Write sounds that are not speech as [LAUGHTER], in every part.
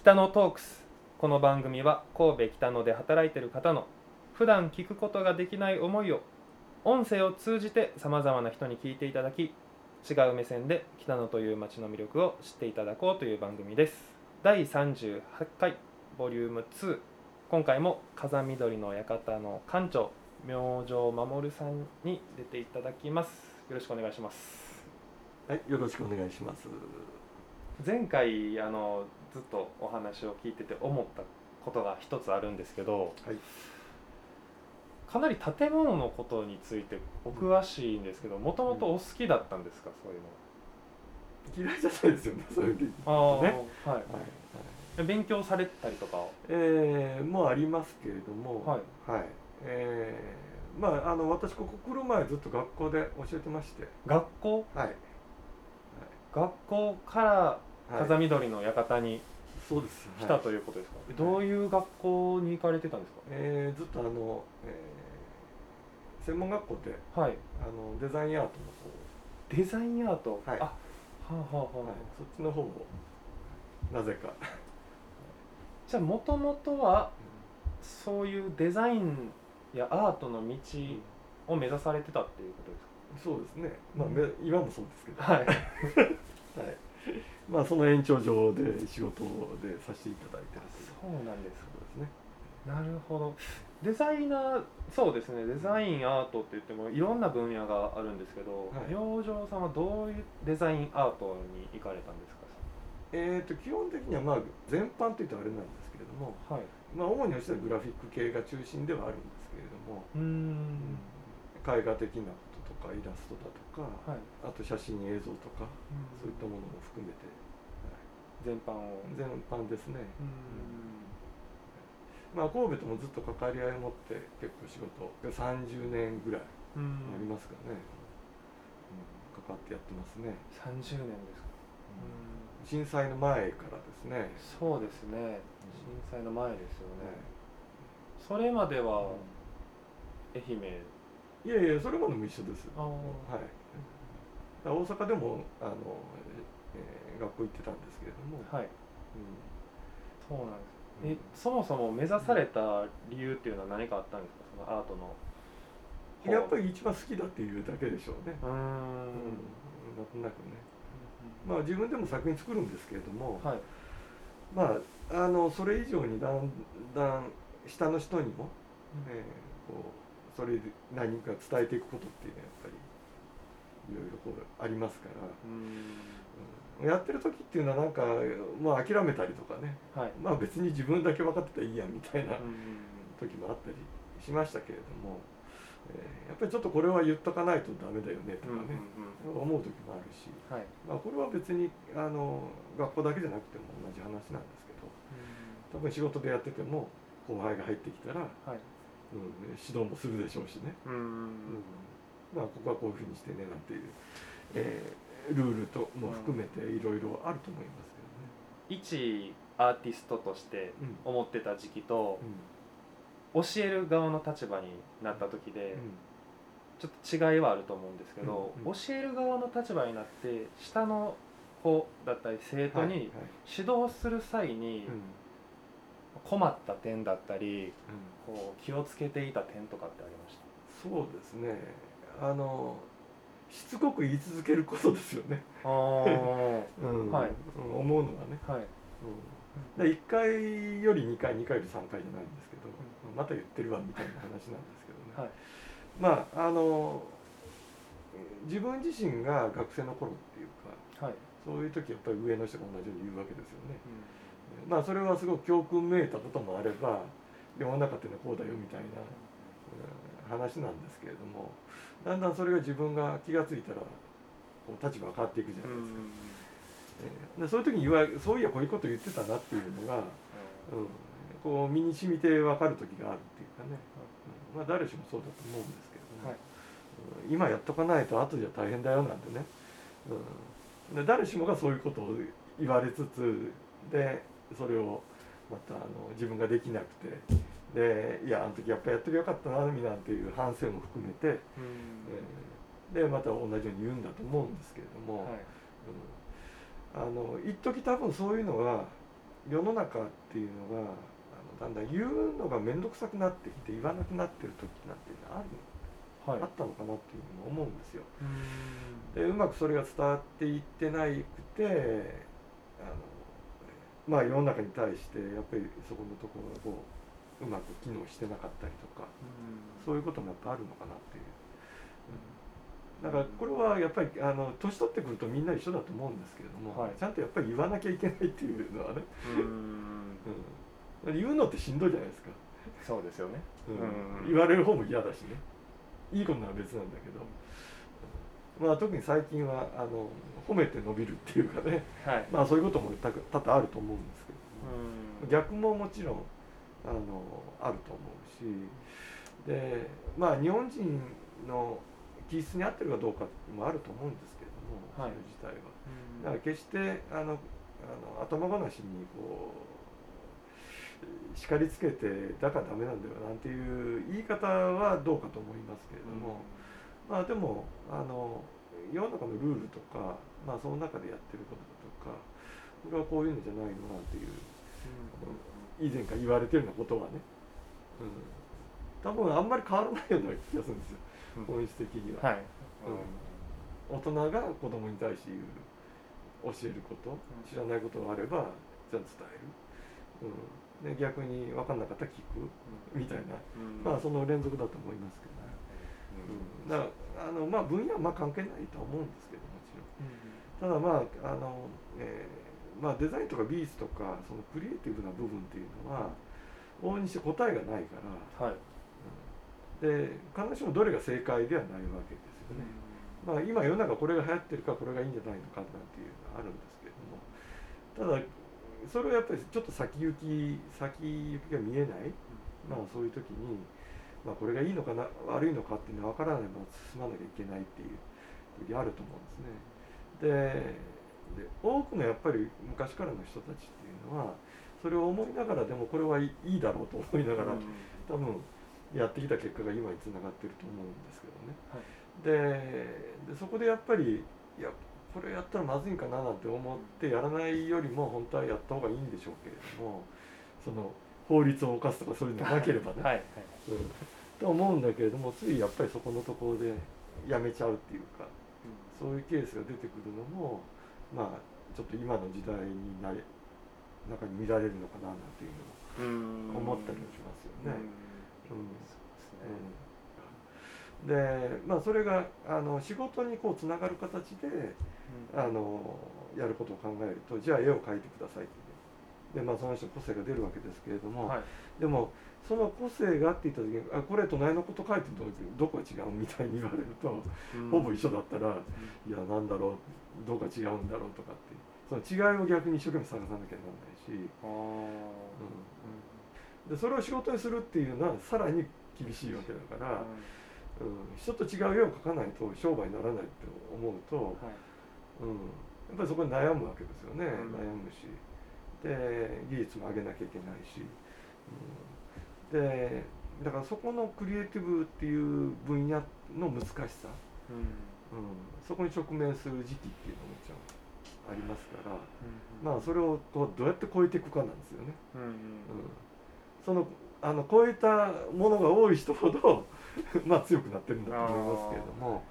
北野トークス。この番組は神戸北野で働いている方の普段聞くことができない思いを音声を通じてさまざまな人に聞いていただき違う目線で北野という街の魅力を知っていただこうという番組です。第38回ボリューム2今回も風緑の館の館長明星守さんに出ていただきます。よろしくお願いします。はい、よろしくお願いします。前回あのずっとお話を聞いてて思ったことが一つあるんですけどはい、かなり建物のことについてお詳しいんですけどもともとお好きだったんですかそういうの嫌いじゃないですよね、そういう時。ああ、ね。はいはい、勉強されたりとかえー、もうありますけれども、はい、はい、えー、まあ、あの、私ここ来る前ずっと学校で教えてまして。学校？はい。学校からはい、風緑の館にそうです。来たはいということですか、どういう学校に行かれてたんですえー、ずっとあの、えー、専門学校で、かはい。あの、デザインアートデザインアート、はい。あはあはあはあ、の方、はい、そっちの方を。なぜか。じゃあもともとはそういうデザインやアートの道を目指されてたっていうことですそうですね。まあ、め今もそうですけど。かはい。[LAUGHS] はい。まあその延長上で仕事でさせていただいてるそうなんですことですね。なるほど。デザイナーそうですね。デザインアートって言ってもいろんな分野があるんですけど、はい。明星さんはどういうデザインアートに行かれたんですか？えー、と基本的にはまあ全般というとあれなんですけれども、はい。まあ主にはグラフィック系が中心ではあるんですけれども、うーん。絵画的なこととかイラストだとか、はい、あと写真映像とかそういったものも含めて、全般を。全般ですね。まあ神戸ともずっと関わり合いを持って結構仕事30年ぐらいうん。ありますかね、うん。関わってやってますね。30年ですか、震災の前からですね。そうですね。震災の前ですよね、ねそれまでは愛媛いやいやそれまでも一緒です。はい。大阪でもあの、えー学校行ってたんですけれども、はい。うん。そうなんです。えそもそも目指された理由っていうのは何かあったんですか？そのアートの。方やっぱり一番好きだっていうだけでしょうね。うーん。うん、なんとなくね。まあ自分でも作品作るんですけれども、はい。まああのそれ以上にだんだん下の人にも、えーこうそれで何か伝えていくことっていうのはやっぱりいろいろこうありますから、うーん。うんやってる時っていうのはなんかまあ諦めたりとかね、はい。まあ別に自分だけ分かってたらいいやみたいな時もあったりしましたけれども、えーやっぱりちょっとこれは言っとかないとダメだよねとうんうんかね、うん。思う時もあるし、はい。まあ、これは別にあの学校だけじゃなくても同じ話なんですけど。多分仕事でやってても後輩が入ってきたら、はい。うん、指導もするでしょうしね、うーん。まあここはこういうふうにしてねなんていう、えールールとも含めていろいろあると思います一アーティストとしてけどね。思ってた時期とうん教える側の立場になった時でうん。ちょっと違いはあると思うんですけど、教える側の立場になって下の子だったり生徒に指導する際にうん。困った点だったりうんこう気をつけていた点とかってありましそうですね。あのしつこく言い続けることですよね、たああ [LAUGHS] うん。はい。うん思うのがね、はい。うん、で1回より2回2回より3回じゃないんですけど、また言ってるわみたいな話なんですけどね、はい。まああの自分自身が学生の頃っていうかはい、そういう時やっぱり上の人が同じように言うわけですよね。うまあそれはすごく教訓めいたこともあれば世の中っていうのはこうだよみたいな、うん話なんですけれどもだんだんそれが自分が気が付いたらこう立場が変わっていくじゃんないですか。えーでそういう時に言わそういやこういうこと言ってたなっていうのが、うん、こう身に染みて分かる時があるっていうかね、うん。まあ誰しもそうだと思うんですけれども、はい。うん今やっとかないと後じゃ大変だよなんてね、うん、で誰しもがそういうことを言われつつでそれをまたあの自分ができなくて。でいやあの時やっぱやってりゃよかったななんていう反省も含めて、うん。えーでまた同じように言うんだと思うんですけれども、はい。うん。あの一時多分そういうのが世の中っていうのがあのだんだん言うのが面倒くさくなってきて言わなくなってる時なんていうのはあるの、はい。あったのかなっていうのも思うんですよ。うん。でうまくそれが伝わっていってないくてあのまあ世の中に対してやっぱりそこのところがこううまく機能してなかったりとかそういうこともやっぱあるのかなっていう。だからこれはやっぱりあの年取ってくるとみんな一緒だと思うんですけれども、はい。ちゃんとやっぱり言わなきゃいけないっていうのはね、うん。うん、言うのってしんどいじゃないですか、そうですよね。うん。うん。言われる方も嫌だしね。いいことなら別なんだけど、うんまあ特に最近はあの褒めて伸びるっていうかね。はい。まあそういうことも多々あると思うんですけど。うん。逆ももちろんあのあると思うし。でまあ日本人の気質に合ってるかどうかもあると思うんですけれども、はい。それ自体は。だから決してあのあの頭ごなしにこう叱りつけてだからダメなんだよなんていう言い方はどうかと思いますけれども、まあでもあの世の中のルールとか、まあ、その中でやってることだとかこれはこういうのじゃないのなんていう以前から言われてるようなことはね、うん、多分あんまり変わらないような気がするんですよ。うん。本質的には。はい。大人が子供に対して言う教えること知らないことがあればじゃあ伝える、うん、で逆に分かんなかったら聞く。みたいな、まあその連続だと思いますけどだからあのまあ分野はまあ関係ないとは思うんですけどもちろん。ただまああの、えーまあ、デザインとか美術とかそのクリエイティブな部分っていうのは往々にして答えがないから、はい。うん。で必ずしもどれが正解ではないわけですよね。まあ、今世の中これが流行ってるからこれがいいんじゃないのかなんていうのがあるんですけれども。ただそれはやっぱりちょっと先行き先行きが見えない、まあ、そういう時に、まあ、これがいいのかな悪いのかっていうのは分からないまま進まなきゃいけないっていう時あると思うんですね。でで多くのやっぱり昔からの人たちっていうのはそれを思いながらでもこれはいいだろうと思いながら、多分やってきた結果が今につながってると思うんですけどね。はいででそこでやっぱりいやこれやったらまずいんかななんて思ってやらないよりも本当はやった方がいいんでしょうけれどもその法律を犯すとかそういうのがなければね、はいはい。うん、と思うんだけれどもついやっぱりそこのところでやめちゃうっていうかそういうケースが出てくるのもまあちょっと今の時代になれ中に見られるのかななんていうのを思ったりもしますよね。うん。うん。でまあそれがあの仕事にこうつながる形であのやることを考えるとじゃあ絵を描いてくださいってでまあその人個性が出るわけですけれども、はい。でもその個性がって言った時にあこれ隣のこと書いてるのどこが違うみたいに言われると、ほぼ一緒だったらいやなんだろうどうか違うんだろうとかってその違いを逆に一生懸命探さなきゃならないし、あうん、でそれを仕事にするっていうのはさらに厳しいわけだから、うん、人と違う絵を描かないと商売にならないって思うと、はい。うん、やっぱりそこに悩むわけですよね、うん。悩むしで技術も上げなきゃいけないし、うん、でだからそこのクリエイティブっていう分野の難しさ、うん。うん、そこに直面する時期っていうのももちろんありますから、まあそれをこうどうやって超えていくかなんですよね。うんうん、そのあの超えたものが多い人ほど [LAUGHS] まあ強くなってるんだと思いますけれども。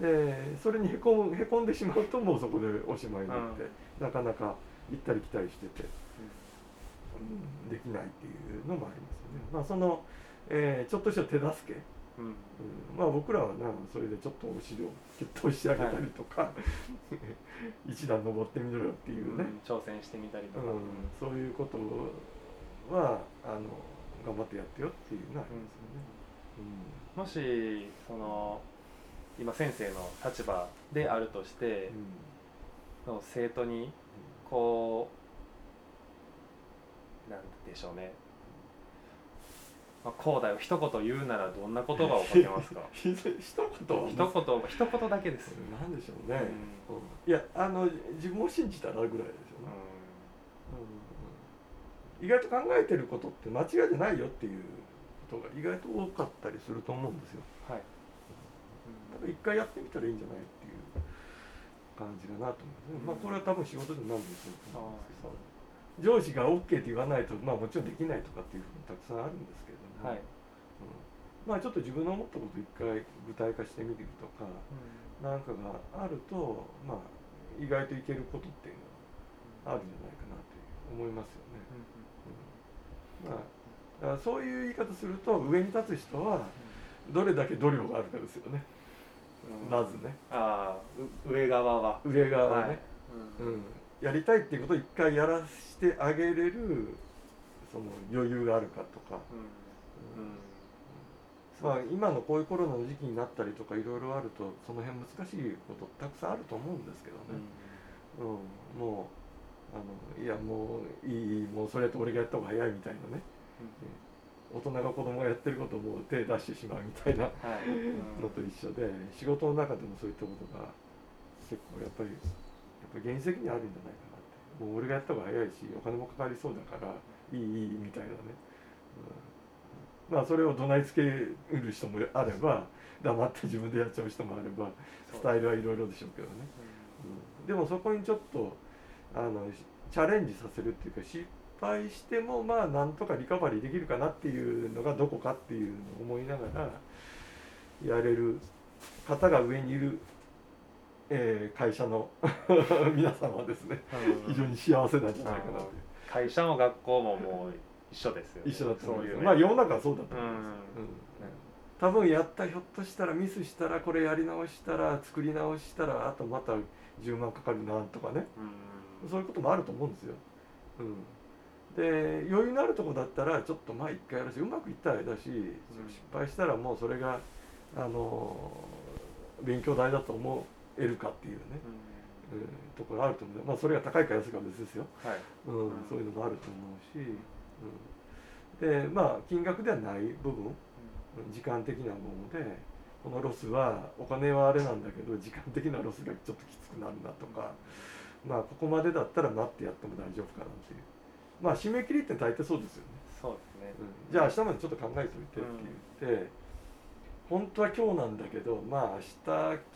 でそれにへこむへこんでしまうともうそこでおしまいになって、なかなか行ったり来たりしてて、うん。できないっていうのもありますよね。まあその、えーちょっとした手助け、うん。うん。まあ僕らはなそれでちょっとお尻をキュッと押し上げたりとか、[LAUGHS] 一段登ってみろよっていうね、挑戦してみたりとか。うん、そういうことはあの頑張ってやってよっていうのはありますよね。もしその今先生の立場であるとしてうん。その生徒にこうなんでしょうね、まあ、こうだよ。一言言うならどんな言葉をかけますか？ひ [LAUGHS] 一言？一言一言だけです、なんでしょうね、うん。うん。いやあの自分を信じたらぐらいですよね、うん。意外と考えてることって間違いじゃないよっていうことが意外と多かったりすると思うんですよ。はい、だから一回やってみたらいいんじゃない？感じかなと思うんです。ね、まあこれは多分仕事でも何でもそうだと思うんです。けど上司が OK って言わないと、まあ、もちろんできないとかっていうふうにたくさんあるんですけれども、はい。うん。まあちょっと自分の思ったことを一回具体化してみるとかなんかがあると、まあ、意外といけることっていうのはあるんじゃないかなという思いますよね。うんまあ、だからそういう言い方すると上に立つ人はどれだけ度量があるかですよね、まずね。ああう上側は。上側はね、はい。うん。やりたいっていうことを一回やらせてあげれるその余裕があるかとか、うん。うん。まあ、今のこういうコロナの時期になったりとかいろいろあるとその辺難しいことたくさんあると思うんですけどね、うん。もうあのいやもういいもうそれやって俺がやった方が早いみたいなね大人が子供がやってることをもう手出してしまうみたいなのと一緒で仕事の中でもそういったことが結構やっぱりやっぱり現実的にあるんじゃないかなって。もう俺がやった方が早いしお金もかかりそうだからいいいいみたいなね、うん。まあそれを怒鳴りつける人もあれば黙って自分でやっちゃう人もあればスタイルはいろいろでしょうけどね、うん。でもそこにちょっとあのしチャレンジさせるっていうか失敗してもまあなんとかリカバリーできるかなっていうのがどこかっていうのを思いながらやれる方が上にいる、えー会社の [LAUGHS] 皆さんはですね。うん。非常に幸せなんじゃないかなという。会社も学校ももう一緒ですよね。一緒だと思います。そういう。ねまあ世の中はそうだとうん思います、うん。多分やったひょっとしたらミスしたらこれやり直したら作り直したらあとまた10万かかるなとかね。うん。そういうこともあると思うんですよ。うん、で余裕のあるとこだったらちょっとまあ一回やらしうまくいったらあれだし、失敗したらもうそれがあの勉強代だと思えるかっていうね、うん、ところあると思う。まあそれが高いか安いかは別ですよ、はい。うんうん。そういうのもあると思うし、うん、でまあ金額ではない部分時間的なものでこのロスはお金はあれなんだけど時間的なロスがちょっときつくなるなとか。まあここまでだったら待ってやっても大丈夫かなっていうまあ締め切りって大体そうですよね、そうですね。うん。じゃあ明日までちょっと考えておいてって言って、本当は今日なんだけどまあ明日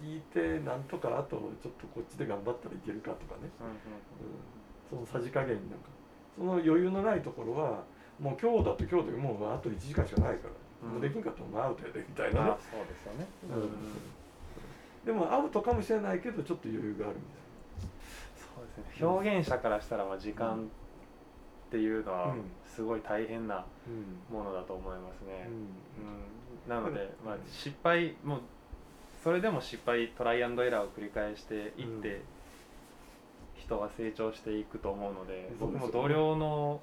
聞いてなんとかあとちょっとこっちで頑張ったらいけるかとかね、うんうんうん、そのさじ加減なんか。その余裕のないところはもう今日だと今日でもうあと1時間しかないから、うん。もうできんかったらもうアウトやでみたいなね。あ、そうですよね。うん。でもアウトかもしれないけどちょっと余裕があるみたいそうですね。表現者からしたらまあ時間っていうのはうん。すごい大変なな、ものだと思いますね、うん。うん。なので、う [LAUGHS] んまあ、失敗もうそれでも失敗トライアンドエラーを繰り返していって、うん。人は成長していくと思うので僕も同僚の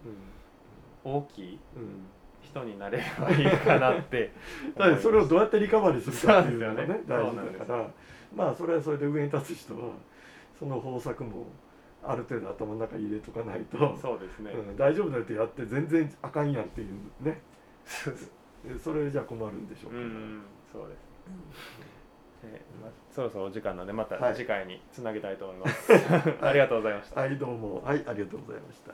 うん。大きいうん。人になれればいいかなって [LAUGHS] それをどうやってリカバリーするかっていうのがねそうですよね。大事だから。まあそれはそれで上に立つ人はその方策もある程度頭の中に入れとかないと、そうですね、うん大丈夫だよってやって全然あかんやんっていうね。[LAUGHS] それじゃ困るんでしょうから、うんそうですえまあ、そろそろお時間なのでまはい。た次回につなげたいと思います、[LAUGHS] ありがとうございました。はいどうも。はいありがとうございました